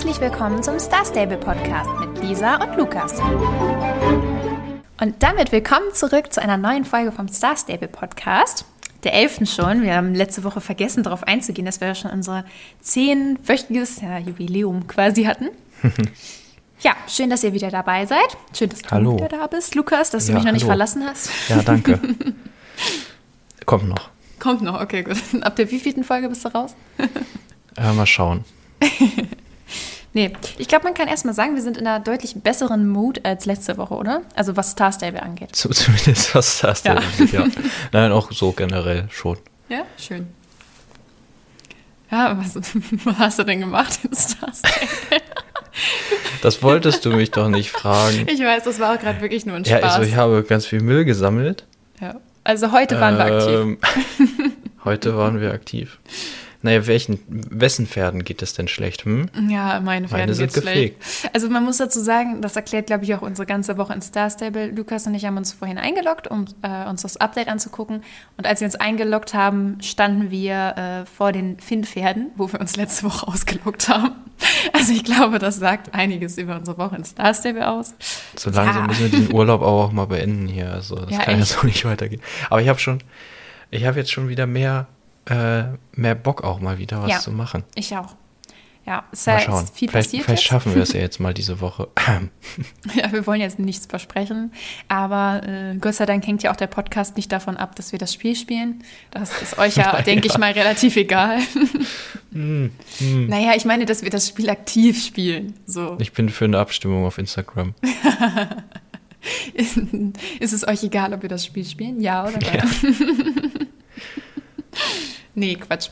Herzlich willkommen zum Star Stable Podcast mit Lisa und Lukas. Und damit willkommen zurück zu einer neuen Folge vom Star Stable Podcast. Der elften schon. Wir haben letzte Woche vergessen, darauf einzugehen, dass wir ja schon unser zehnwöchiges ja, Jubiläum quasi hatten. ja, schön, dass ihr wieder dabei seid. Schön, dass du Hallo. wieder da bist, Lukas, dass du Ja, mich noch nicht hallo. verlassen hast. Ja, danke. Kommt noch. Kommt noch, okay, gut. Ab der wievielten Folge bist du raus? Äh, mal schauen. Nee, ich glaube, man kann erstmal sagen, wir sind in einer deutlich besseren Mood als letzte Woche, oder? Also was Star Stable angeht. Zu, zumindest was das Ja. ja. ja. Nein, auch so generell schon. Ja, schön. Ja, was, was hast du denn gemacht in Star Stable? Das wolltest du mich doch nicht fragen. Ich weiß, das war auch gerade wirklich nur ein Ja, Spaß. also ich habe ganz viel Müll gesammelt. ja. Also heute waren wir aktiv. Ähm, heute waren wir aktiv. Naja, welchen, wessen Pferden geht es denn schlecht? Hm? Ja, meine Pferde Meine sind geht's schlecht. Also man muss dazu sagen, das erklärt, glaube ich, auch unsere ganze Woche in Star Stable. Lukas und ich haben uns vorhin eingeloggt, um äh, uns das Update anzugucken. Und als wir uns eingeloggt haben, standen wir äh, vor den Finn-Pferden, wo wir uns letzte Woche ausgeloggt haben. Also ich glaube, das sagt einiges über unsere Woche in Star Stable aus. So langsam Ja. müssen wir den Urlaub auch mal beenden hier. Also das Ja, kann ja echt. so nicht weitergehen. Aber ich habe schon, ich habe jetzt schon wieder mehr, äh, mehr Bock auch mal wieder was Ja. zu machen. Ich auch. Ja, es Mal schauen. viel vielleicht passiert vielleicht jetzt. schaffen wir es ja jetzt mal diese Woche. Ja, wir wollen jetzt nichts versprechen, aber äh, Gott sei Dank hängt ja auch der Podcast nicht davon ab, dass wir das Spiel spielen. Das ist euch ja, denke ich mal, relativ egal. Hm, Naja, ich meine, dass wir das Spiel aktiv spielen. So. Ich bin für eine Abstimmung auf Instagram. ist es euch egal, ob wir das Spiel spielen? Ja oder nein? Ja. Nee, Quatsch.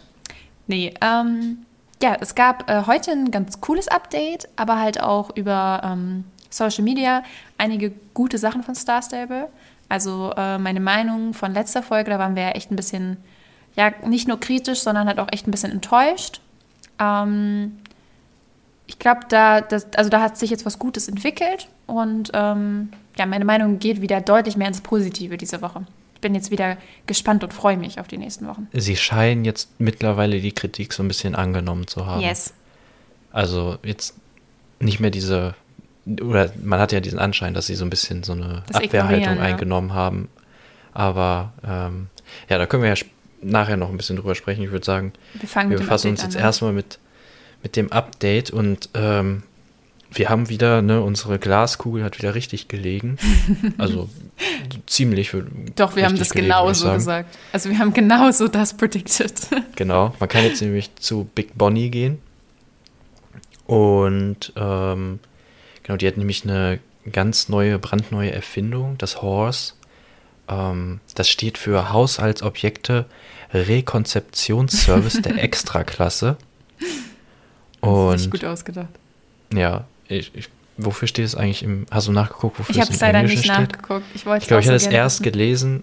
Nee, ähm, ja, es gab äh, heute ein ganz cooles Update, aber halt auch über ähm, Social Media einige gute Sachen von Star Stable. Also äh, meine Meinung von letzter Folge, da waren wir ja echt ein bisschen, ja, nicht nur kritisch, sondern halt auch echt ein bisschen enttäuscht. Ähm, ich glaube, da, das, also da hat sich jetzt was Gutes entwickelt und ähm, ja, meine Meinung geht wieder deutlich mehr ins Positive diese Woche. Ich bin jetzt wieder gespannt und freue mich auf die nächsten Wochen. Sie scheinen jetzt mittlerweile die Kritik so ein bisschen angenommen zu haben. Yes. Also jetzt nicht mehr diese, oder man hat ja diesen Anschein, dass sie so ein bisschen so eine Das Abwehrhaltung ja. eingenommen haben. Aber ähm, ja, da können wir ja nachher noch ein bisschen drüber sprechen. Ich würde sagen, Wir wir befassen uns jetzt an, ne? erstmal mit, mit dem Update und ähm, wir haben wieder, ne, unsere Glaskugel hat wieder richtig gelegen. Also ziemlich. Doch, wir haben das gelegen, genauso gesagt. Also wir haben genauso das predicted. Genau, man kann jetzt nämlich zu Big Bonnie gehen. Und ähm, genau, die hat nämlich eine ganz neue, brandneue Erfindung, das Horse. Ähm, das steht für Haushaltsobjekte Rekonzeptionsservice der Extraklasse. Das ist Und gut ausgedacht. ja, ich, ich, wofür steht es eigentlich im. Hast du nachgeguckt, wofür Ich habe es im leider Englischen nicht steht? nachgeguckt. Ich wollte Ich glaube, ich hatte es erst gelesen.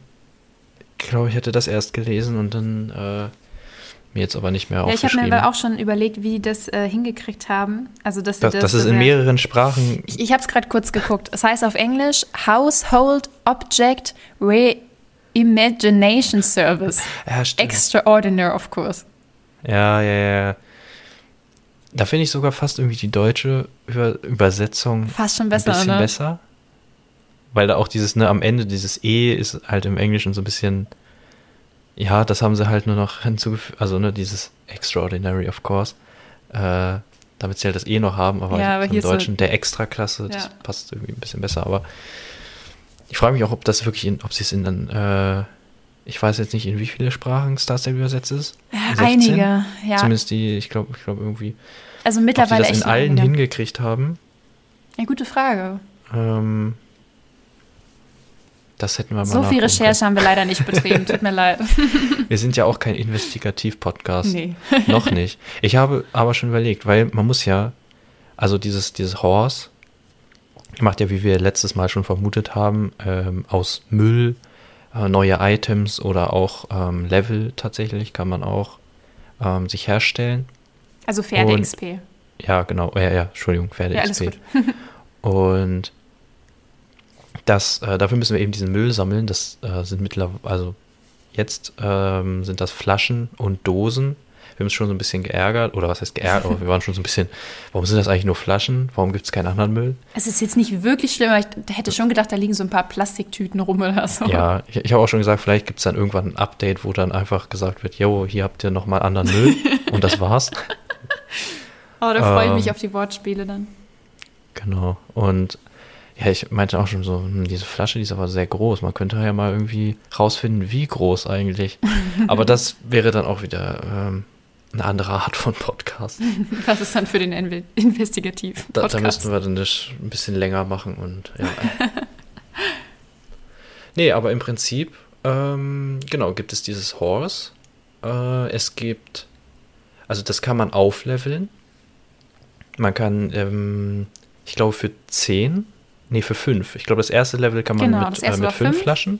Ich glaube, ich hatte das erst gelesen und dann äh, mir jetzt aber nicht mehr Ja, ich habe aufgeschrieben. mir aber auch schon überlegt, wie die das äh, hingekriegt haben. Also, dass das, das, das ist in sehr- mehreren Sprachen. Ich, ich habe es gerade kurz geguckt. Es heißt auf Englisch Household Object Reimagination Service. Ja. Extraordinary, of course. Ja, ja, ja. Da finde ich sogar fast irgendwie die deutsche Über Übersetzung Fast schon besser, ein bisschen oder? besser. Weil da auch dieses, ne, am Ende dieses E ist halt im Englischen so ein bisschen, ja, das haben sie halt nur noch hinzugefügt, also ne, dieses Extraordinary, of course. Äh, damit sie halt das E noch haben, aber, Ja, aber im hier ist so- Deutschen der Extraklasse, das Ja. passt irgendwie ein bisschen besser. Aber ich frage mich auch, ob das wirklich in, ob sie es in dann, äh, ich weiß jetzt nicht, in wie viele Sprachen Star Stable übersetzt ist. Ja, 16? einige, ja. Zumindest die, ich glaube, ich glaube irgendwie, Also ob sie mittlerweile das in allen hingekriegt haben. Ja, gute Frage. Ähm, das hätten wir mal So viel Recherche haben wir leider nicht betrieben. Tut mir leid. können. Wir sind ja auch kein Investigativ-Podcast. Nee. Noch nicht. Ich habe aber schon überlegt, weil man muss ja, also dieses, dieses Horse macht ja, wie wir letztes Mal schon vermutet haben, ähm, aus Müll äh, neue Items oder auch ähm, Level tatsächlich kann man auch ähm, sich herstellen. Also Pferde XP. Ja, genau. Ja, ja, Entschuldigung, Pferde Ja, XP. Und das, äh, dafür müssen wir eben diesen Müll sammeln. Das äh, sind mittlerweile, also jetzt ähm, sind das Flaschen und Dosen wir haben uns schon so ein bisschen geärgert, oder was heißt geärgert, aber wir waren schon so ein bisschen, warum sind das eigentlich nur Flaschen? Warum gibt es keinen anderen Müll? Es ist jetzt nicht wirklich schlimm, aber ich hätte schon gedacht, da liegen so ein paar Plastiktüten rum oder so. Ja, ich, ich habe auch schon gesagt, vielleicht gibt es dann irgendwann ein Update, wo dann einfach gesagt wird, yo, hier habt ihr nochmal anderen Müll und das war's. Oh, da freue ich Ähm. mich auf die Wortspiele dann. Genau. Und ja, ich meinte auch schon so, hm, diese Flasche, die ist aber sehr groß. Man könnte ja mal irgendwie rausfinden, wie groß eigentlich. aber das wäre dann auch wieder ähm, eine andere Art von Podcast. Das ist dann für den Inve- investigativ Da, da Podcast. müssten wir dann das ein bisschen länger machen und ja. nee, aber im Prinzip, ähm, genau, gibt es dieses Horse. Äh, es gibt, also das kann man aufleveln. Man kann, ähm, ich glaube, für 10, nee, für 5. Ich glaube, das erste Level kann man Genau, mit, äh, erste mit 5 fünf. Flaschen.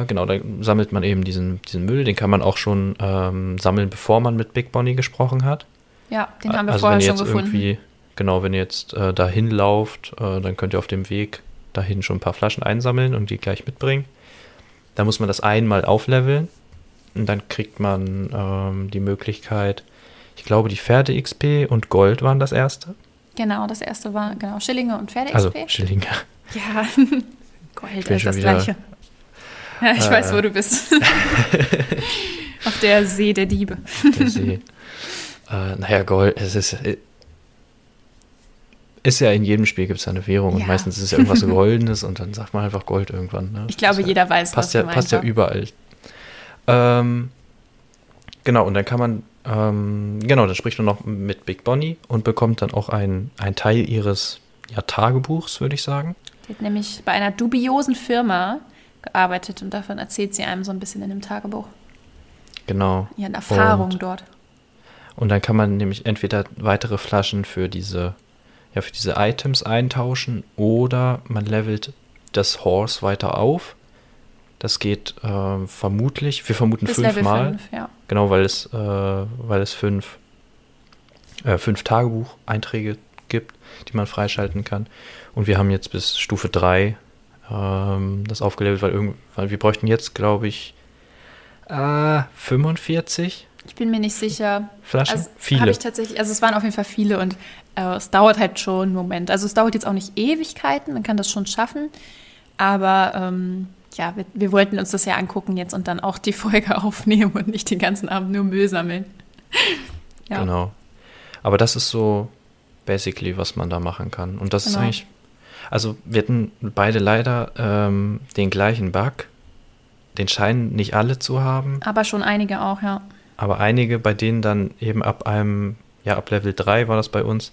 Äh, genau, da sammelt man eben diesen, diesen Müll. Den kann man auch schon ähm, sammeln, bevor man mit Big Bonnie gesprochen hat. ja, den haben wir also vorher wenn ihr schon jetzt gefunden. irgendwie, genau, wenn ihr jetzt äh, dahin lauft, äh, dann könnt ihr auf dem Weg dahin schon ein paar Flaschen einsammeln und die gleich mitbringen. Da muss man das einmal aufleveln und dann kriegt man ähm, die Möglichkeit, ich glaube, die Pferde-XP und Gold waren das erste. Genau, das erste war genau Schillinge und Pferde-XP. Also Schillinge. ja, Gold ist das wieder- Gleiche. Ja, ich Äh. weiß, wo du bist. Auf der See der Diebe. Der See. äh, naja, Gold, es ist. äh, Ist ja in jedem Spiel gibt es eine Währung Ja. und meistens ist es ja irgendwas Goldenes und dann sagt man einfach Gold irgendwann. Ne? Ich glaube, ja- jeder weiß, passt was ja, passt ja überall. Ähm, genau, und dann kann man, ähm, genau, dann spricht man noch mit Big Bonnie und bekommt dann auch ein, ein Teil ihres ja, Tagebuchs, würde ich sagen. Die hat nämlich bei einer dubiosen Firma gearbeitet und davon erzählt sie einem so ein bisschen in dem Tagebuch. Genau. Ihren Erfahrungen Und- dort. Und dann kann man nämlich entweder weitere Flaschen für diese, ja, für diese Items eintauschen oder man levelt das Horse weiter auf. Das geht ähm, vermutlich, wir vermuten Bis fünfmal. 5, ja. Genau, weil es, äh, weil es fünf, äh, fünf Tagebucheinträge gibt, die man freischalten kann. Und wir haben jetzt bis Stufe 3 ähm, das aufgelevelt, weil, irgend, weil wir bräuchten jetzt, glaube ich, äh, 45 Ich bin mir nicht sicher. Flaschen. Also Viele. ich tatsächlich, also es waren auf jeden Fall viele und äh, es dauert halt schon einen Moment. Also es dauert jetzt auch nicht Ewigkeiten, man kann das schon schaffen. Aber ähm, ja, wir, wir wollten uns das ja angucken jetzt und dann auch die Folge aufnehmen und nicht den ganzen Abend nur Müll sammeln. ja. Genau. Aber das ist so basically, was man da machen kann. Und das ist Genau. eigentlich, also wir hatten beide leider ähm, den gleichen Bug. Den scheinen nicht alle zu haben. Aber schon einige auch, ja. Aber einige, bei denen dann eben ab einem, ja, ab Level 3 war das bei uns,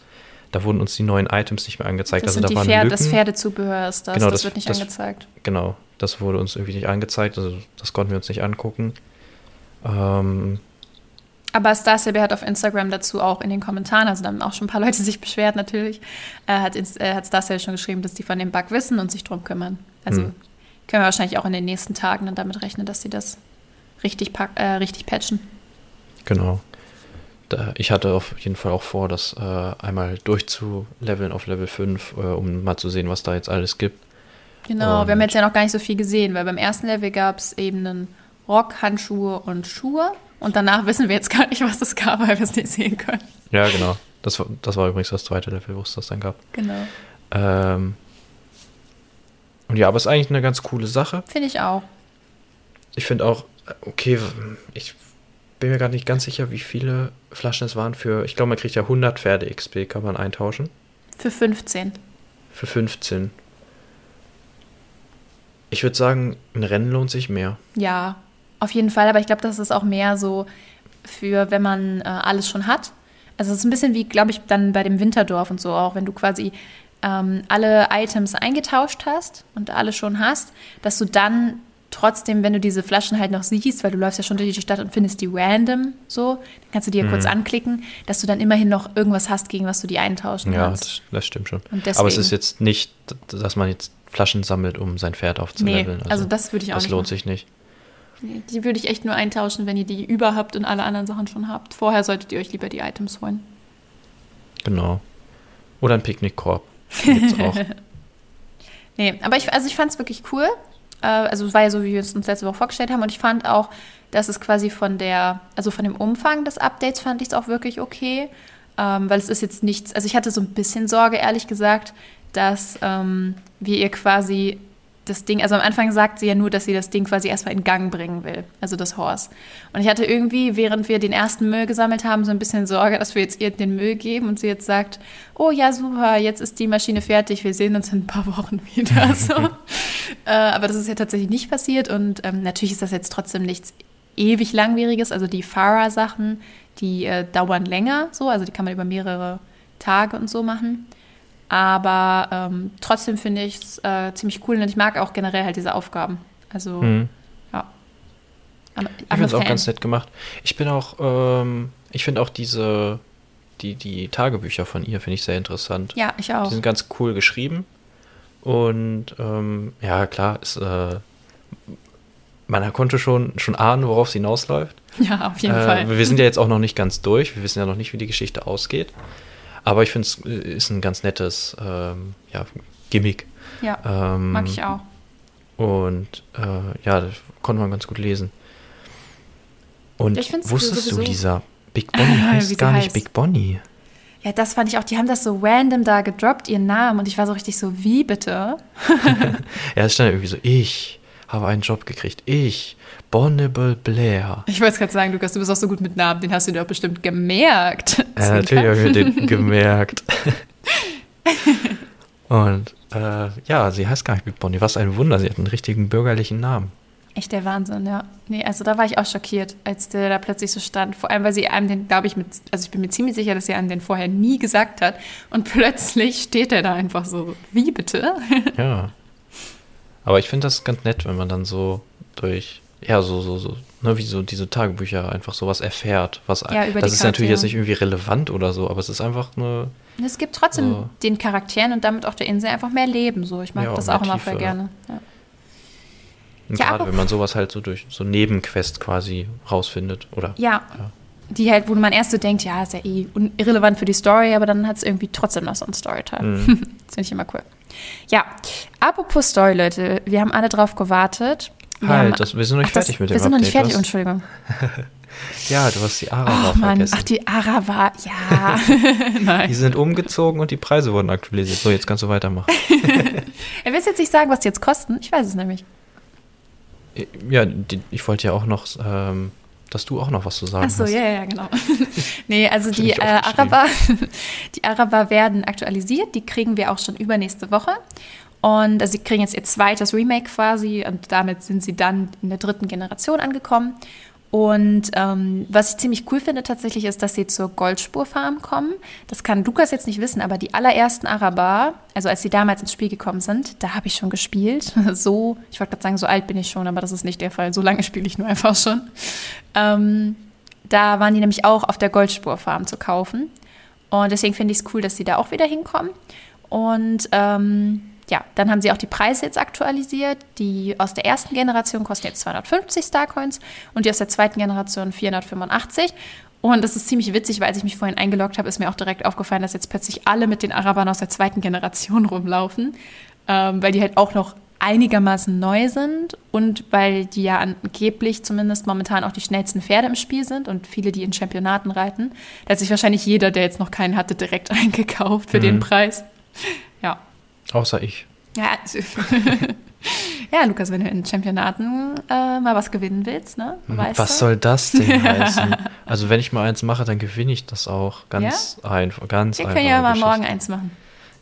da wurden uns die neuen Items nicht mehr angezeigt. Das also sind da waren Pferde, Lücken. das Pferdezubehör ist das, Genau, das, das- wird nicht das- angezeigt. Genau, das wurde uns irgendwie nicht angezeigt. Also das konnten wir uns nicht angucken. Ähm, Aber Starsaber hat auf Instagram dazu auch in den Kommentaren, also da haben auch schon ein paar Leute sich beschwert natürlich, äh, hat, äh, hat Starsaber schon geschrieben, dass die von dem Bug wissen und sich drum kümmern. Also Hm. können wir wahrscheinlich auch in den nächsten Tagen dann damit rechnen, dass sie das richtig, pack, äh, richtig patchen. genau. Da, ich hatte auf jeden Fall auch vor, das äh, einmal durchzuleveln auf Level 5, äh, um mal zu sehen, was da jetzt alles gibt. Genau, wir haben Und- jetzt ja noch gar nicht so viel gesehen, weil beim ersten Level gab es eben einen Rock, Handschuhe und Schuhe und danach wissen wir jetzt gar nicht, was es gab, weil wir es nicht sehen können. Ja, genau. Das war, das war übrigens das zweite Level, wo es das dann gab. Genau. Ähm, und ja, aber es ist eigentlich eine ganz coole Sache. Finde ich auch. Ich finde auch, okay, ich bin mir gar nicht ganz sicher, wie viele Flaschen es waren für, ich glaube, man kriegt ja 100 Pferde-XP, kann man eintauschen. Für 15. Für 15. Ich würde sagen, ein Rennen lohnt sich mehr. Ja, auf jeden Fall, aber ich glaube, das ist auch mehr so für, wenn man äh, alles schon hat. Also es ist ein bisschen wie, glaube ich, dann bei dem Winterdorf und so auch, wenn du quasi ähm, alle Items eingetauscht hast und alle schon hast, dass du dann trotzdem, wenn du diese Flaschen halt noch siehst, weil du läufst ja schon durch die Stadt und findest die random so, dann kannst du die ja kurz anklicken, dass du dann immerhin noch irgendwas hast, gegen was du die eintauschen Ja, kannst. das, das stimmt schon. Aber es ist jetzt nicht, dass man jetzt Flaschen sammelt, um sein Pferd Nee, aufzuleveln. also, das würde ich auch das nicht lohnt machen. sich nicht. Nee, Die würde ich echt nur eintauschen, wenn ihr die über habt und alle anderen Sachen schon habt. Vorher solltet ihr euch lieber die Items holen. Genau. Oder ein Picknickkorb. Gibt's auch. Nee, aber ich, also ich fand es wirklich cool. Äh, also es war ja so, wie wir es uns letzte Woche vorgestellt haben. Und ich fand auch Das ist quasi von der, also von dem Umfang des Updates fand ich es auch wirklich okay, ähm, weil es ist jetzt nichts, also ich hatte so ein bisschen Sorge, ehrlich gesagt, dass ähm, wir ihr quasi das Ding, also am Anfang sagt sie ja nur, dass sie das Ding quasi erstmal in Gang bringen will, also das Horse. Und ich hatte irgendwie, während wir den ersten Müll gesammelt haben, so ein bisschen Sorge, dass wir jetzt ihr den Müll geben und sie jetzt sagt, oh ja, super, jetzt ist die Maschine fertig, wir sehen uns in ein paar Wochen wieder. So. äh, aber das ist ja tatsächlich nicht passiert und ähm, natürlich ist das jetzt trotzdem nichts ewig langwieriges. Also die Farah-Sachen, die äh, dauern länger, so, also die kann man über mehrere Tage und so machen. Aber ähm, trotzdem finde ich es äh, ziemlich cool und ich mag auch generell halt diese Aufgaben. Also, mhm. ja. I'm ich finde es auch ganz nett gemacht. Ich bin auch, ähm, ich finde auch diese, die, die Tagebücher von ihr finde ich sehr interessant. Ja, ich auch. Die sind ganz cool geschrieben. Und ähm, ja, klar, ist, äh, man konnte schon, schon ahnen, worauf es hinausläuft. Ja, auf jeden äh, Fall. Wir sind ja jetzt auch noch nicht ganz durch. Wir wissen ja noch nicht, wie die Geschichte ausgeht. Aber ich finde es äh, ist ein ganz nettes ähm, ja, Gimmick. Ja, ähm, mag ich auch. Und äh, ja, das konnte man ganz gut lesen. Und wusstest du, Lisa, Big Bonnie heißt gar nicht heißt. Big Bonnie. Ja, das fand ich auch. Die haben das so random da gedroppt, ihren Namen. Und ich war so richtig so, wie bitte? ja, es stand irgendwie so, ich habe einen Job gekriegt. Ich Bonnable Blair. Ich wollte gerade sagen, Lukas, du bist auch so gut mit Namen, den hast du dir doch bestimmt gemerkt. Ja, natürlich habe ich mir den gemerkt. Und äh, ja, sie heißt gar nicht Big Bonnie. Was ein Wunder, sie hat einen richtigen bürgerlichen Namen. Echt der Wahnsinn, ja. Nee, also da war ich auch schockiert, als der da plötzlich so stand. Vor allem, weil sie einem den, glaube ich, mit, also ich bin mir ziemlich sicher, dass sie einem den vorher nie gesagt hat. Und plötzlich steht er da einfach so, wie bitte? Ja. Aber ich finde das ganz nett, wenn man dann so durch ja, so, so, so, ne, wie so diese Tagebücher einfach sowas erfährt. Was, ja, über das ist Charaktere. natürlich jetzt nicht irgendwie relevant oder so, aber es ist einfach eine. Es gibt trotzdem so, den Charakteren und damit auch der Insel einfach mehr Leben. So. Ich mag ja, das auch immer voll gerne. Ja. Ja, gerade wenn man sowas halt so durch so Nebenquest quasi rausfindet, oder? Ja. ja. Die halt, wo man erst so denkt, ja, ist ja eh irrelevant für die Story, aber dann hat es irgendwie trotzdem noch so einen Storyteil. Mhm. das finde ich immer cool. Ja, apropos Story, Leute, wir haben alle drauf gewartet. Halt, das, wir sind noch nicht ach, fertig das, mit dem Wir sind noch nicht fertig, Entschuldigung. ja, du hast die Arawa oh, vergessen. Ach, die Arawa, ja. Nein. Die sind umgezogen und die Preise wurden aktualisiert. So, jetzt kannst du weitermachen. er will jetzt nicht sagen, was die jetzt kosten. Ich weiß es nämlich. Ja, die, ich wollte ja auch noch, ähm, dass du auch noch was zu sagen Ach so, hast. ja, ja, genau. nee, also die äh, Araber, die Araber werden aktualisiert. Die kriegen wir auch schon übernächste Woche. Und also sie kriegen jetzt ihr zweites Remake quasi und damit sind sie dann in der dritten Generation angekommen. Und ähm, was ich ziemlich cool finde tatsächlich ist, dass sie zur Goldspurfarm kommen. Das kann Lukas jetzt nicht wissen, aber die allerersten Araber, also als sie damals ins Spiel gekommen sind, da habe ich schon gespielt. So, ich wollte gerade sagen, so alt bin ich schon, aber das ist nicht der Fall. So lange spiele ich nur einfach schon. Ähm, da waren die nämlich auch auf der Goldspurfarm zu kaufen. Und deswegen finde ich es cool, dass sie da auch wieder hinkommen. Und ähm, ja, dann haben sie auch die Preise jetzt aktualisiert. Die aus der ersten Generation kosten jetzt 250 Starcoins und die aus der zweiten Generation 485. Und das ist ziemlich witzig, weil als ich mich vorhin eingeloggt habe, ist mir auch direkt aufgefallen, dass jetzt plötzlich alle mit den Arabern aus der zweiten Generation rumlaufen, ähm, weil die halt auch noch einigermaßen neu sind und weil die ja angeblich zumindest momentan auch die schnellsten Pferde im Spiel sind und viele, die in Championaten reiten. Da hat sich wahrscheinlich jeder, der jetzt noch keinen hatte, direkt eingekauft für mhm. den Preis. Ja. Außer ich. Ja, ja, Lukas, wenn du in Championaten äh, mal was gewinnen willst, ne? Hm, weißt was du? soll das denn heißen? Also wenn ich mal eins mache, dann gewinne ich das auch. Ganz ja? einfach, ganz Wir können ja mal morgen eins machen.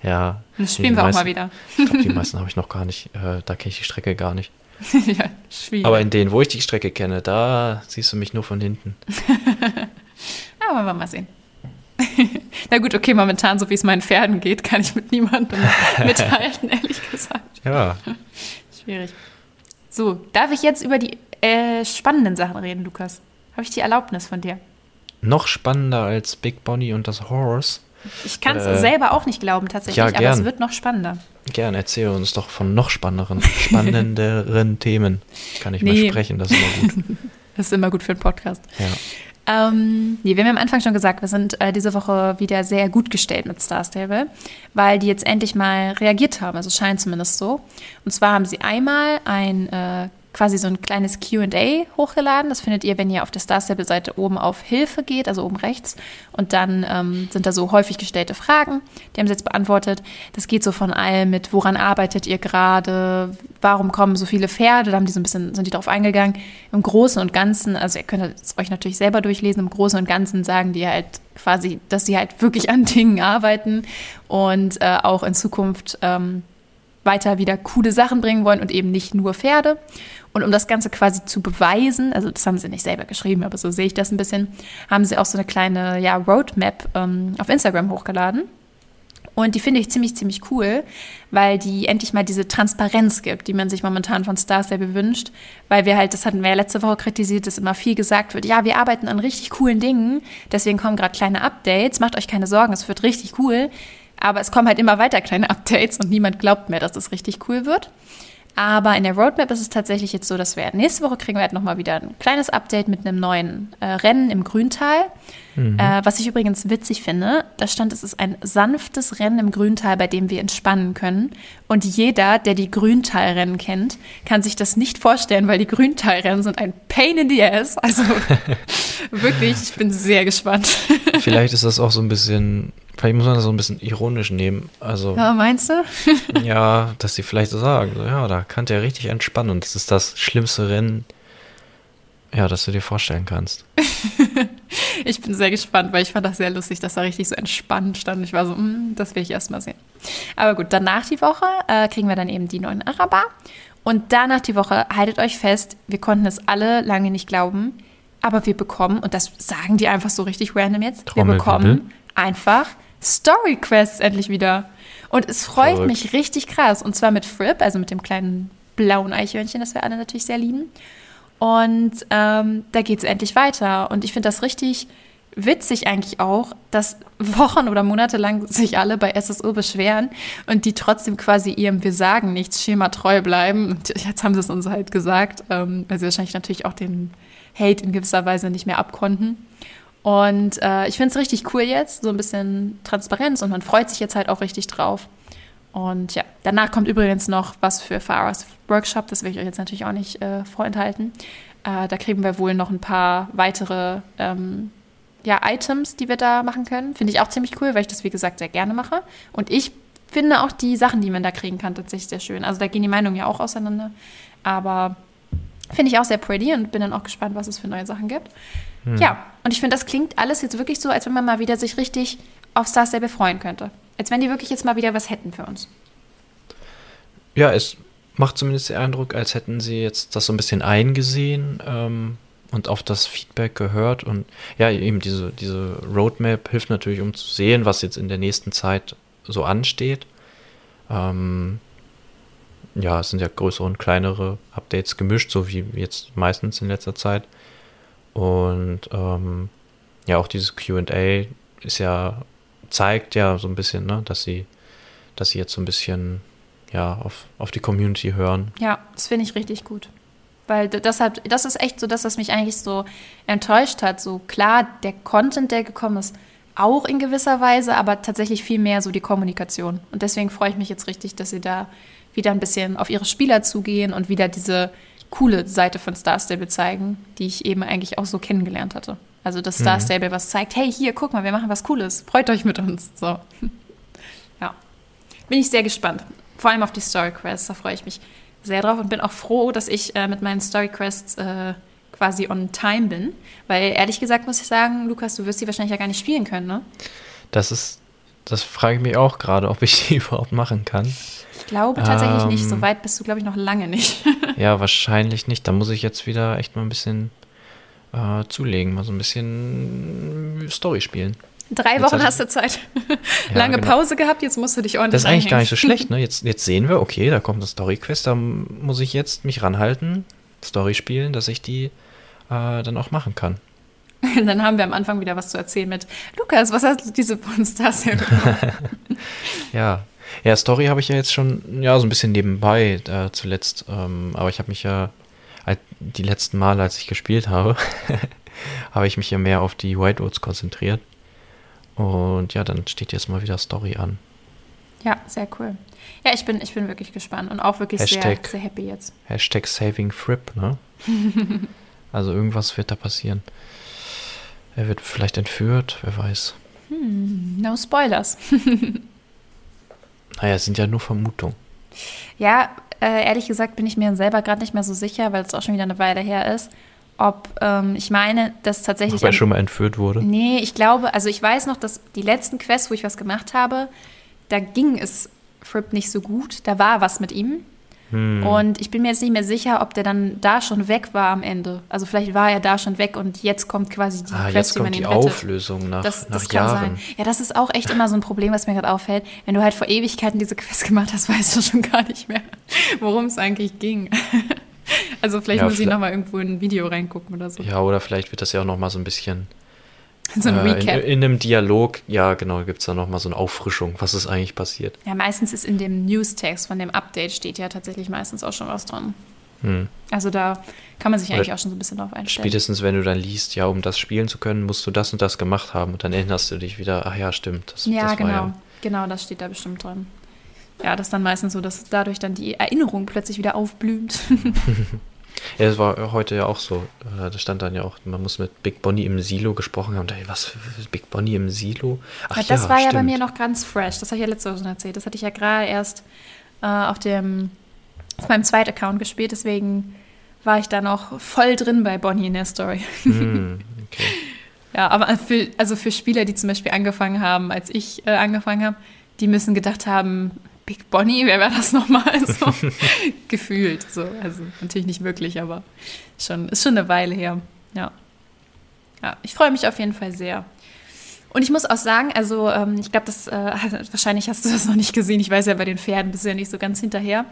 Ja. Das spielen wir meisten, auch mal wieder. ich glaube, die meisten habe ich noch gar nicht. Äh, da kenne ich die Strecke gar nicht. ja, schwierig. Aber in denen, wo ich die Strecke kenne, da siehst du mich nur von hinten. Aber wir mal sehen. Na gut, okay, momentan, so wie es meinen Pferden geht, kann ich mit niemandem mithalten, ehrlich gesagt. Ja. Schwierig. So, darf ich jetzt über die äh, spannenden Sachen reden, Lukas? Habe ich die Erlaubnis von dir? Noch spannender als Big Bonnie und das Horse. Ich kann es äh, selber auch nicht glauben, tatsächlich, ja, aber es wird noch spannender. Gern, erzähl uns doch von noch spannenderen, spannenderen Themen. Kann ich nee. mal sprechen, das ist immer gut. das ist immer gut für einen Podcast. Ja. Ähm, nee, wir haben am Anfang schon gesagt, wir sind äh, diese Woche wieder sehr gut gestellt mit Star Stable, weil die jetzt endlich mal reagiert haben. Also scheint zumindest so. Und zwar haben sie einmal ein äh, quasi so ein kleines QA hochgeladen. Das findet ihr, wenn ihr auf der Star Stable-Seite oben auf Hilfe geht, also oben rechts. Und dann ähm, sind da so häufig gestellte Fragen. Die haben sie jetzt beantwortet. Das geht so von allem mit, woran arbeitet ihr gerade? Warum kommen so viele Pferde? Da haben die so ein bisschen, sind die drauf eingegangen. Im Großen und Ganzen, also ihr könnt es euch natürlich selber durchlesen, im Großen und Ganzen sagen die halt quasi, dass sie halt wirklich an Dingen arbeiten und äh, auch in Zukunft ähm, weiter wieder coole Sachen bringen wollen und eben nicht nur Pferde. Und um das Ganze quasi zu beweisen, also das haben sie nicht selber geschrieben, aber so sehe ich das ein bisschen, haben sie auch so eine kleine ja, Roadmap ähm, auf Instagram hochgeladen. Und die finde ich ziemlich, ziemlich cool, weil die endlich mal diese Transparenz gibt, die man sich momentan von Star Stable wünscht. Weil wir halt, das hatten wir ja letzte Woche kritisiert, dass immer viel gesagt wird, ja, wir arbeiten an richtig coolen Dingen, deswegen kommen gerade kleine Updates, macht euch keine Sorgen, es wird richtig cool. Aber es kommen halt immer weiter kleine Updates und niemand glaubt mehr, dass es richtig cool wird. Aber in der Roadmap ist es tatsächlich jetzt so, dass wir nächste Woche kriegen wir halt nochmal wieder ein kleines Update mit einem neuen äh, Rennen im Grüntal. Mhm. Äh, was ich übrigens witzig finde, da stand, es ist ein sanftes Rennen im Grüntal, bei dem wir entspannen können. Und jeder, der die Grüntalrennen kennt, kann sich das nicht vorstellen, weil die Grüntalrennen sind ein Pain in the Ass. Also wirklich, ich bin sehr gespannt. Vielleicht ist das auch so ein bisschen Vielleicht muss man das so ein bisschen ironisch nehmen. Also, ja, meinst du? ja, dass sie vielleicht so sagen, so, ja, da kann der richtig entspannen und das ist das schlimmste Rennen, ja, das du dir vorstellen kannst. Ich bin sehr gespannt, weil ich fand das sehr lustig, dass da richtig so entspannt stand. Ich war so, mm, das will ich erst mal sehen. Aber gut, danach die Woche äh, kriegen wir dann eben die neuen Araber. Und danach die Woche, haltet euch fest, wir konnten es alle lange nicht glauben, aber wir bekommen, und das sagen die einfach so richtig random jetzt, wir bekommen einfach Story Quests endlich wieder. Und es freut Verrückt. mich richtig krass. Und zwar mit Fripp, also mit dem kleinen blauen Eichhörnchen, das wir alle natürlich sehr lieben. Und ähm, da geht es endlich weiter. Und ich finde das richtig witzig eigentlich auch, dass Wochen oder Monate lang sich alle bei SSO beschweren und die trotzdem quasi ihrem Wir sagen nichts Schema treu bleiben. Und jetzt haben sie es uns halt gesagt, ähm, weil sie wahrscheinlich natürlich auch den Hate in gewisser Weise nicht mehr abkonnten. Und äh, ich finde es richtig cool jetzt, so ein bisschen Transparenz und man freut sich jetzt halt auch richtig drauf. Und ja, danach kommt übrigens noch was für Farahs Workshop, das will ich euch jetzt natürlich auch nicht äh, vorenthalten. Äh, da kriegen wir wohl noch ein paar weitere ähm, ja, Items, die wir da machen können. Finde ich auch ziemlich cool, weil ich das, wie gesagt, sehr gerne mache. Und ich finde auch die Sachen, die man da kriegen kann, tatsächlich sehr schön. Also da gehen die Meinungen ja auch auseinander. Aber finde ich auch sehr pretty und bin dann auch gespannt, was es für neue Sachen gibt. Hm. Ja, und ich finde, das klingt alles jetzt wirklich so, als wenn man mal wieder sich richtig auf Star Stable freuen könnte. Als wenn die wirklich jetzt mal wieder was hätten für uns. Ja, es macht zumindest den Eindruck, als hätten sie jetzt das so ein bisschen eingesehen ähm, und auf das Feedback gehört. Und ja, eben diese, diese Roadmap hilft natürlich, um zu sehen, was jetzt in der nächsten Zeit so ansteht. Ähm, ja, es sind ja größere und kleinere Updates gemischt, so wie jetzt meistens in letzter Zeit. Und ähm, ja, auch dieses QA ist ja, zeigt ja so ein bisschen, ne, dass sie, dass sie jetzt so ein bisschen ja, auf, auf die Community hören. Ja, das finde ich richtig gut. Weil deshalb, das ist echt so das, was mich eigentlich so enttäuscht hat. So klar, der Content, der gekommen ist, auch in gewisser Weise, aber tatsächlich viel mehr so die Kommunikation. Und deswegen freue ich mich jetzt richtig, dass sie da wieder ein bisschen auf ihre Spieler zugehen und wieder diese coole Seite von Star Stable zeigen, die ich eben eigentlich auch so kennengelernt hatte. Also dass Star mhm. Stable was zeigt, hey, hier, guck mal, wir machen was Cooles, freut euch mit uns. So. ja. Bin ich sehr gespannt. Vor allem auf die Story Quests, da freue ich mich sehr drauf und bin auch froh, dass ich äh, mit meinen Story Quests äh, quasi on time bin. Weil ehrlich gesagt muss ich sagen, Lukas, du wirst die wahrscheinlich ja gar nicht spielen können, ne? Das ist, das frage ich mich auch gerade, ob ich die überhaupt machen kann. Ich glaube tatsächlich ähm, nicht. So weit bist du, glaube ich, noch lange nicht. ja, wahrscheinlich nicht. Da muss ich jetzt wieder echt mal ein bisschen äh, zulegen, mal so ein bisschen Story spielen. Drei Wochen hast du Zeit. Ja, Lange genau. Pause gehabt, jetzt musst du dich ordentlich Das ist eigentlich einhängen. gar nicht so schlecht, ne? Jetzt, jetzt sehen wir, okay, da kommt eine Story-Quest, da muss ich jetzt mich ranhalten, Story spielen, dass ich die äh, dann auch machen kann. dann haben wir am Anfang wieder was zu erzählen mit Lukas, was hast du diese Pornstars hier Ja, ja, Story habe ich ja jetzt schon, ja, so ein bisschen nebenbei äh, zuletzt. Ähm, aber ich habe mich ja die letzten Male, als ich gespielt habe, habe ich mich ja mehr auf die White Oats konzentriert. Und ja, dann steht jetzt mal wieder Story an. Ja, sehr cool. Ja, ich bin, ich bin wirklich gespannt und auch wirklich sehr, Hashtag- sehr happy jetzt. Hashtag Saving Fripp, ne? also irgendwas wird da passieren. Er wird vielleicht entführt, wer weiß. No Spoilers. Naja, es sind ja nur Vermutungen. Ja, äh, ehrlich gesagt bin ich mir selber gerade nicht mehr so sicher, weil es auch schon wieder eine Weile her ist, ob ähm, ich meine, dass tatsächlich. Ob er schon mal entführt wurde. Nee, ich glaube, also ich weiß noch, dass die letzten Quests, wo ich was gemacht habe, da ging es Fripp nicht so gut. Da war was mit ihm. Hm. Und ich bin mir jetzt nicht mehr sicher, ob der dann da schon weg war am Ende. Also vielleicht war er da schon weg und jetzt kommt quasi die Ah, Quest, jetzt kommt die rettet. Auflösung nach, Das, nach das kann Jahren. sein. Ja, das ist auch echt immer so ein Problem, was mir gerade auffällt. Wenn du halt vor Ewigkeiten diese Quest gemacht hast, weißt du schon gar nicht mehr, worum es eigentlich ging. Also vielleicht Ja, muss ich nochmal irgendwo in ein Video reingucken oder so. Ja, oder vielleicht wird das ja auch noch mal so ein bisschen So ein äh, Recap. In, in einem Dialog, ja genau, gibt es da noch mal so eine Auffrischung, was ist eigentlich passiert. Ja, meistens ist in dem News-Text von dem Update steht ja tatsächlich meistens auch schon was dran. Hm. Also da kann man sich Oder eigentlich auch schon so ein bisschen drauf einstellen. Spätestens, wenn du dann liest, ja, um das spielen zu können, musst du das und das gemacht haben und dann erinnerst du dich wieder, ach ja, stimmt. Das, Ja, das genau. ja. Genau, das steht da bestimmt dran. Ja, das ist dann meistens so, dass dadurch dann die Erinnerung plötzlich wieder aufblüht. Ja, das war heute ja auch so. Äh, Da stand dann ja auch, man muss mit Big Bonnie im Silo gesprochen haben. Da, was für Big Bonnie im Silo? Ach Ja, das war ja bei stimmt. mir noch ganz fresh. Das habe ich ja letzte Woche schon erzählt. Das hatte ich ja gerade erst äh, auf, dem, auf meinem zweiten Account gespielt. Deswegen war ich da noch voll drin bei Bonnie in der Story. Hm, okay. Ja, aber für, also für Spieler, die zum Beispiel angefangen haben, als ich äh, angefangen habe, die müssen gedacht haben, Big Bonnie, wer war das nochmal? So gefühlt. So. Also natürlich nicht wirklich, aber schon, ist schon eine Weile her. Ja. Ja, ich freue mich auf jeden Fall sehr. Und ich muss auch sagen, also ähm, ich glaube, das äh, wahrscheinlich hast du das noch nicht gesehen. Ich weiß ja, bei den Pferden bist du ja nicht so ganz hinterher.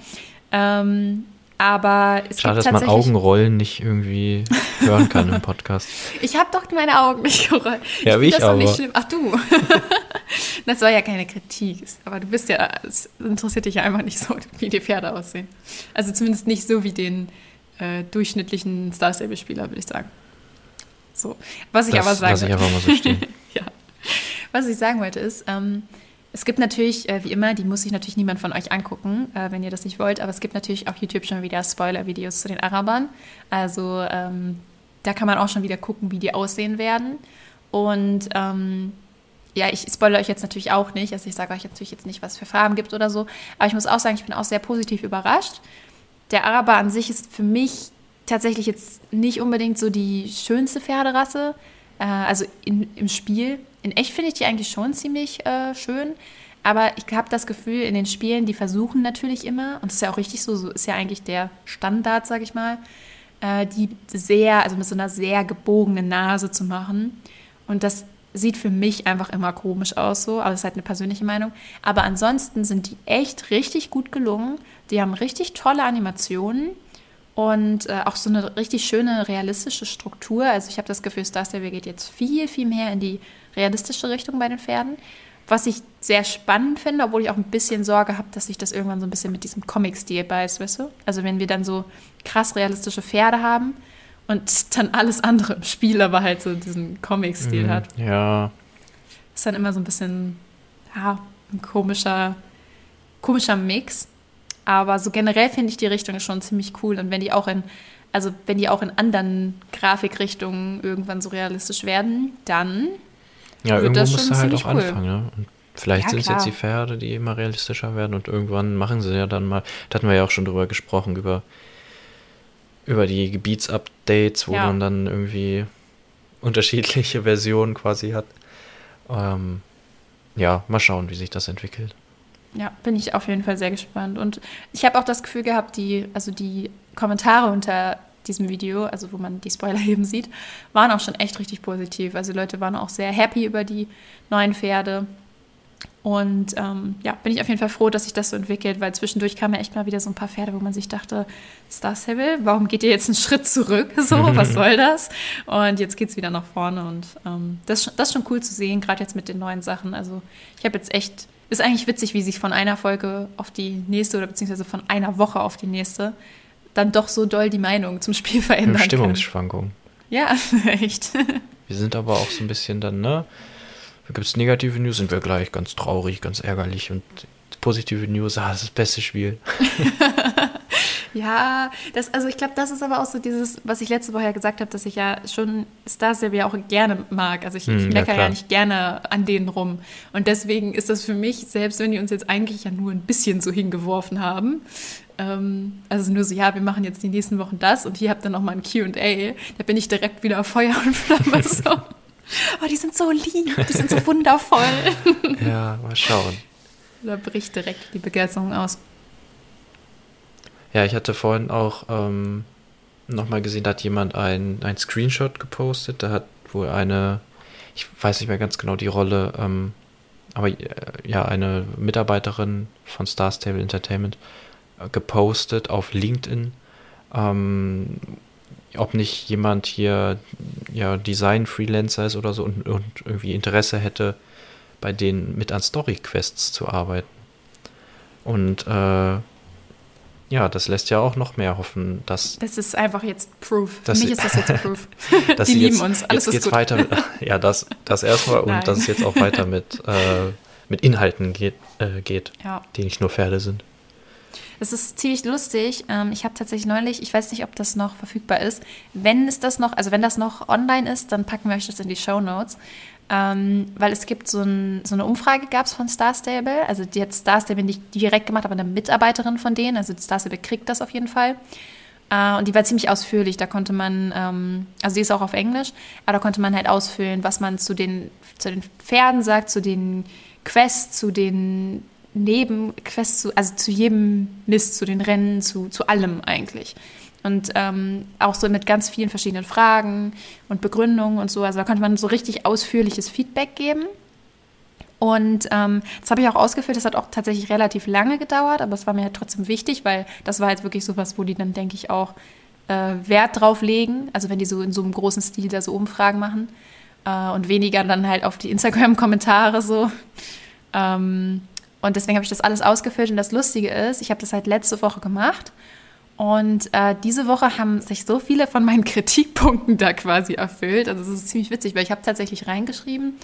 Ähm, aber es Schade, dass man. Augenrollen nicht irgendwie hören kann im Podcast. Ich habe doch meine Augen nicht gerollt. Ja, wie find ich das doch nicht aber. schlimm. Ach du. das war ja keine Kritik. Aber du bist ja, es interessiert dich ja einfach nicht so, wie die Pferde aussehen. Also zumindest nicht so wie den äh, durchschnittlichen Star Stable-Spieler, würde ich sagen. So. Was ich Das aber sagen lasse ich einfach mal so stehen. ja. Was ich sagen wollte ist, ähm, es gibt natürlich, äh, wie immer, die muss sich natürlich niemand von euch angucken, äh, wenn ihr das nicht wollt, aber es gibt natürlich auf YouTube schon wieder Spoiler-Videos zu den Arabern. Also ähm, da kann man auch schon wieder gucken, wie die aussehen werden. Und ähm, ja, ich spoilere euch jetzt natürlich auch nicht. Also ich sage euch natürlich jetzt nicht, was es für Farben gibt oder so. Aber ich muss auch sagen, ich bin auch sehr positiv überrascht. Der Araber an sich ist für mich tatsächlich jetzt nicht unbedingt so die schönste Pferderasse. Äh, also in, im Spiel. In echt finde ich die eigentlich schon ziemlich äh, schön. Aber ich habe das Gefühl, in den Spielen, die versuchen natürlich immer, und das ist ja auch richtig so, so ist ja eigentlich der Standard, sage ich mal, äh, die sehr, also mit so einer sehr gebogenen Nase zu machen. Und das sieht für mich einfach immer komisch aus, so, aber das ist halt eine persönliche Meinung. Aber ansonsten sind die echt richtig gut gelungen. Die haben richtig tolle Animationen und äh, auch so eine richtig schöne realistische Struktur. Also ich habe das Gefühl, Star Stable geht jetzt viel, viel mehr in die realistische Richtung bei den Pferden. Was ich sehr spannend finde, obwohl ich auch ein bisschen Sorge habe, dass sich das irgendwann so ein bisschen mit diesem Comic-Stil beißt, weißt du? Also wenn wir dann so krass realistische Pferde haben und dann alles andere im Spiel aber halt so diesen Comic-Stil hat. Ja, Ist dann immer so ein bisschen, ja, ein komischer, komischer Mix. Aber so generell finde ich die Richtung schon ziemlich cool. Und wenn die auch in, also wenn die auch in anderen Grafikrichtungen irgendwann so realistisch werden, dann ja Wird irgendwo musst du halt auch cool. anfangen. Ne? Und vielleicht Ja, sind es jetzt die Pferde, die immer realistischer werden und irgendwann machen sie ja dann mal, da hatten wir ja auch schon drüber gesprochen, über, über die Gebietsupdates, wo Ja. man dann irgendwie unterschiedliche Versionen quasi hat. Ähm, ja, mal schauen, wie sich das entwickelt. Ja, bin ich auf jeden Fall sehr gespannt. Und ich habe auch das Gefühl gehabt, die, also die Kommentare unter diesem Video, also wo man die Spoiler eben sieht, waren auch schon echt richtig positiv. Also die Leute waren auch sehr happy über die neuen Pferde. Und ähm, ja, bin ich auf jeden Fall froh, dass sich das so entwickelt, weil zwischendurch kamen ja echt mal wieder so ein paar Pferde, wo man sich dachte, Star Stable, warum geht ihr jetzt einen Schritt zurück? So, was soll das? Und jetzt geht es wieder nach vorne und ähm, das, das ist schon cool zu sehen, gerade jetzt mit den neuen Sachen. Also ich habe jetzt echt, ist eigentlich witzig, wie sich von einer Folge auf die nächste oder beziehungsweise von einer Woche auf die nächste dann doch so doll die Meinung zum Spiel verändern kann. Stimmungsschwankungen. Ja, echt. Wir sind aber auch so ein bisschen dann, ne? Gibt es negative News, sind wir gleich ganz traurig, ganz ärgerlich und positive News, ah, das ist das beste Spiel. Ja, das, also ich glaube, das ist aber auch so dieses, was ich letzte Woche ja gesagt habe, dass ich ja schon Star Stable auch gerne mag. Also ich, Hm, ich ja, meckere ja, klar. nicht gerne an denen rum. Und deswegen ist das für mich, selbst wenn die uns jetzt eigentlich ja nur ein bisschen so hingeworfen haben, also nur so, ja, wir machen jetzt die nächsten Wochen das und hier habt ihr nochmal ein Q&A, da bin ich direkt wieder Feuer und Flamme so. Oh, die sind so lieb, die sind so wundervoll. ja, mal schauen. Da bricht direkt die Begeisterung aus. Ja, ich hatte vorhin auch ähm, nochmal gesehen, da hat jemand ein, ein Screenshot gepostet. Da hat wohl eine, ich weiß nicht mehr ganz genau die Rolle, ähm, aber äh, ja, eine Mitarbeiterin von Star Stable Entertainment gepostet auf LinkedIn, ähm, ob nicht jemand hier ja Design-Freelancer ist oder so und, und irgendwie Interesse hätte, bei denen mit an Story-Quests zu arbeiten. Und äh, ja, das lässt ja auch noch mehr hoffen, dass, Das ist einfach jetzt Proof. Für mich ist das jetzt Proof. dass Die lieben jetzt, uns, alles jetzt ist geht's gut. weiter. Mit, ja, das, das erstmal und Nein. dass es jetzt auch weiter mit, äh, mit Inhalten geht, äh, geht, Ja. die nicht nur Pferde sind. Es ist ziemlich lustig. Ähm, Ich habe tatsächlich neulich, ich weiß nicht, ob das noch verfügbar ist. Wenn es das noch, also wenn das noch online ist, dann packen wir euch das in die Show Notes. Ähm, weil es gibt so, ein, so eine Umfrage gab es von Star Stable. Also die hat Star Stable nicht direkt gemacht, aber eine Mitarbeiterin von denen. Also Star Stable kriegt das auf jeden Fall. Äh, und die war ziemlich ausführlich. Da konnte man, ähm, also die ist auch auf Englisch, aber da konnte man halt ausfüllen, was man zu den, zu den Pferden sagt, zu den Quests, zu den Nebenquests, zu, also zu jedem Mist, zu den Rennen, zu, zu allem eigentlich. Und ähm, auch so mit ganz vielen verschiedenen Fragen und Begründungen und so. Also da konnte man so richtig ausführliches Feedback geben. Und ähm, das habe ich auch ausgefüllt. Das hat auch tatsächlich relativ lange gedauert, aber es war mir halt trotzdem wichtig, weil das war jetzt wirklich sowas, wo die dann, denke ich, auch äh, Wert drauf legen. Also wenn die so in so einem großen Stil da so Umfragen machen äh, und weniger dann halt auf die Instagram-Kommentare so. Ähm, und deswegen habe ich das alles ausgefüllt. Und das Lustige ist, ich habe das halt letzte Woche gemacht. Und äh, diese Woche haben sich so viele von meinen Kritikpunkten da quasi erfüllt. Also es ist ziemlich witzig, weil ich habe tatsächlich reingeschrieben.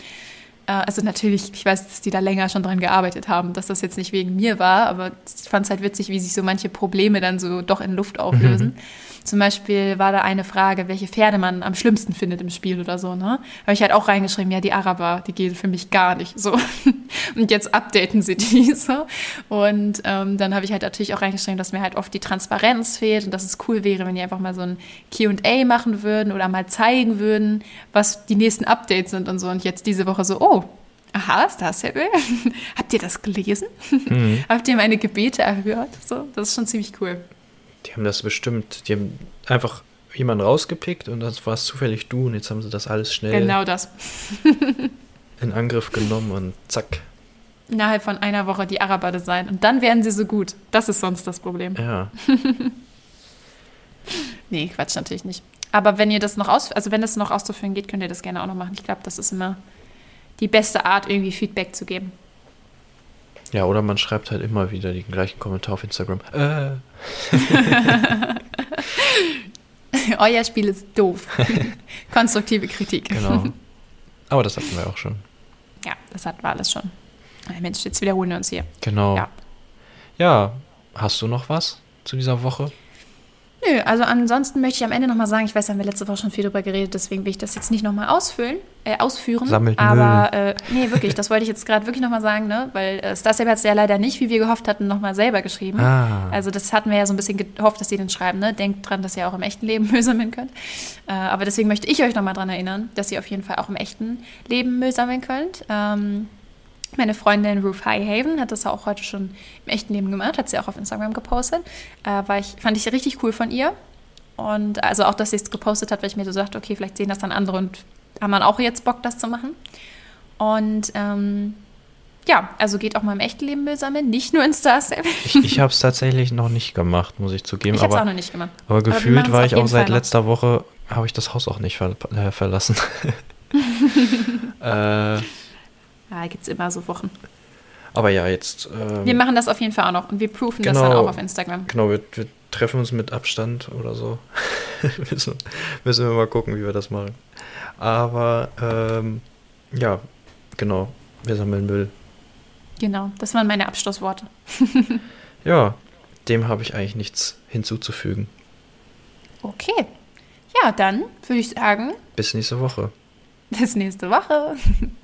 Äh, also natürlich, ich weiß, dass die da länger schon dran gearbeitet haben, dass das jetzt nicht wegen mir war, aber ich fand es halt witzig, wie sich so manche Probleme dann so doch in Luft auflösen. Zum Beispiel war da eine Frage, welche Pferde man am schlimmsten findet im Spiel oder so, ne? Habe ich halt auch reingeschrieben, ja, die Araber, die gehen für mich gar nicht so. Und jetzt updaten sie die so. Und ähm, dann habe ich halt natürlich auch reingeschrieben, dass mir halt oft die Transparenz fehlt und dass es cool wäre, wenn die einfach mal so ein Q&A machen würden oder mal zeigen würden, was die nächsten Updates sind und so. Und jetzt diese Woche so, oh, aha, Star Stable, habt ihr das gelesen? Habt ihr meine Gebete erhört? So, das ist schon ziemlich cool. Die haben das bestimmt, die haben einfach jemanden rausgepickt und das war es zufällig du und jetzt haben sie das alles schnell Genau das. In Angriff genommen und zack. Innerhalb von einer Woche die Araber Design. Und dann werden sie so gut. Das ist sonst das Problem. Ja, Nee, Quatsch natürlich nicht. Aber wenn ihr das noch aus, also wenn das noch auszufüllen geht, könnt ihr das gerne auch noch machen. Ich glaube, das ist immer die beste Art, irgendwie Feedback zu geben. ja, oder man schreibt halt immer wieder den gleichen Kommentar auf Instagram. Äh, Euer Spiel ist doof. Konstruktive Kritik. genau. Aber das hatten wir auch schon. Ja, das hatten wir alles schon. Mensch, jetzt wiederholen wir uns hier. Genau. Ja. Ja, hast du noch was zu dieser Woche? Nö, also ansonsten möchte ich am Ende nochmal sagen, ich weiß, da haben wir letzte Woche schon viel drüber geredet, deswegen will ich das jetzt nicht nochmal ausfüllen, äh, ausführen. Sammelt aber äh, nee, wirklich, das wollte ich jetzt gerade wirklich nochmal sagen, ne? Weil äh, Star Stable hat es ja leider nicht, wie wir gehofft hatten, nochmal selber geschrieben. Ah. Also das hatten wir ja so ein bisschen gehofft, dass die den schreiben, ne? Denkt dran, dass ihr auch im echten Leben Müll sammeln könnt. Äh, aber deswegen möchte ich euch nochmal dran erinnern, dass ihr auf jeden Fall auch im echten Leben Müll sammeln könnt. Ähm, meine Freundin Ruth Highhaven hat das auch heute schon im echten Leben gemacht, hat sie auch auf Instagram gepostet. Äh, war ich, fand ich richtig cool von ihr. Und also auch, dass sie es gepostet hat, weil ich mir so dachte, okay, vielleicht sehen das dann andere und haben dann auch jetzt Bock, das zu machen. Und ähm, ja, also geht auch mal im echten Leben Müll sammeln, nicht nur in Star. Ich, ich habe es tatsächlich noch nicht gemacht, muss ich zugeben. Ich habe es auch aber noch nicht gemacht. aber wir gefühlt war ich auch seit Fall noch. letzter Woche, habe ich das Haus auch nicht ver äh, verlassen. äh, Ja, gibt es immer so Wochen. aber ja, jetzt. Ähm, Wir machen das auf jeden Fall auch noch und wir proofen das Genau. dann auch auf Instagram. Genau, wir, wir treffen uns mit Abstand oder so. müssen, müssen wir mal gucken, wie wir das machen. Aber ähm, ja, genau, wir sammeln Müll. Genau, das waren meine Abschlussworte. Ja, dem habe ich eigentlich nichts hinzuzufügen. Okay. Ja, dann würde ich sagen, Bis nächste Woche. bis nächste Woche.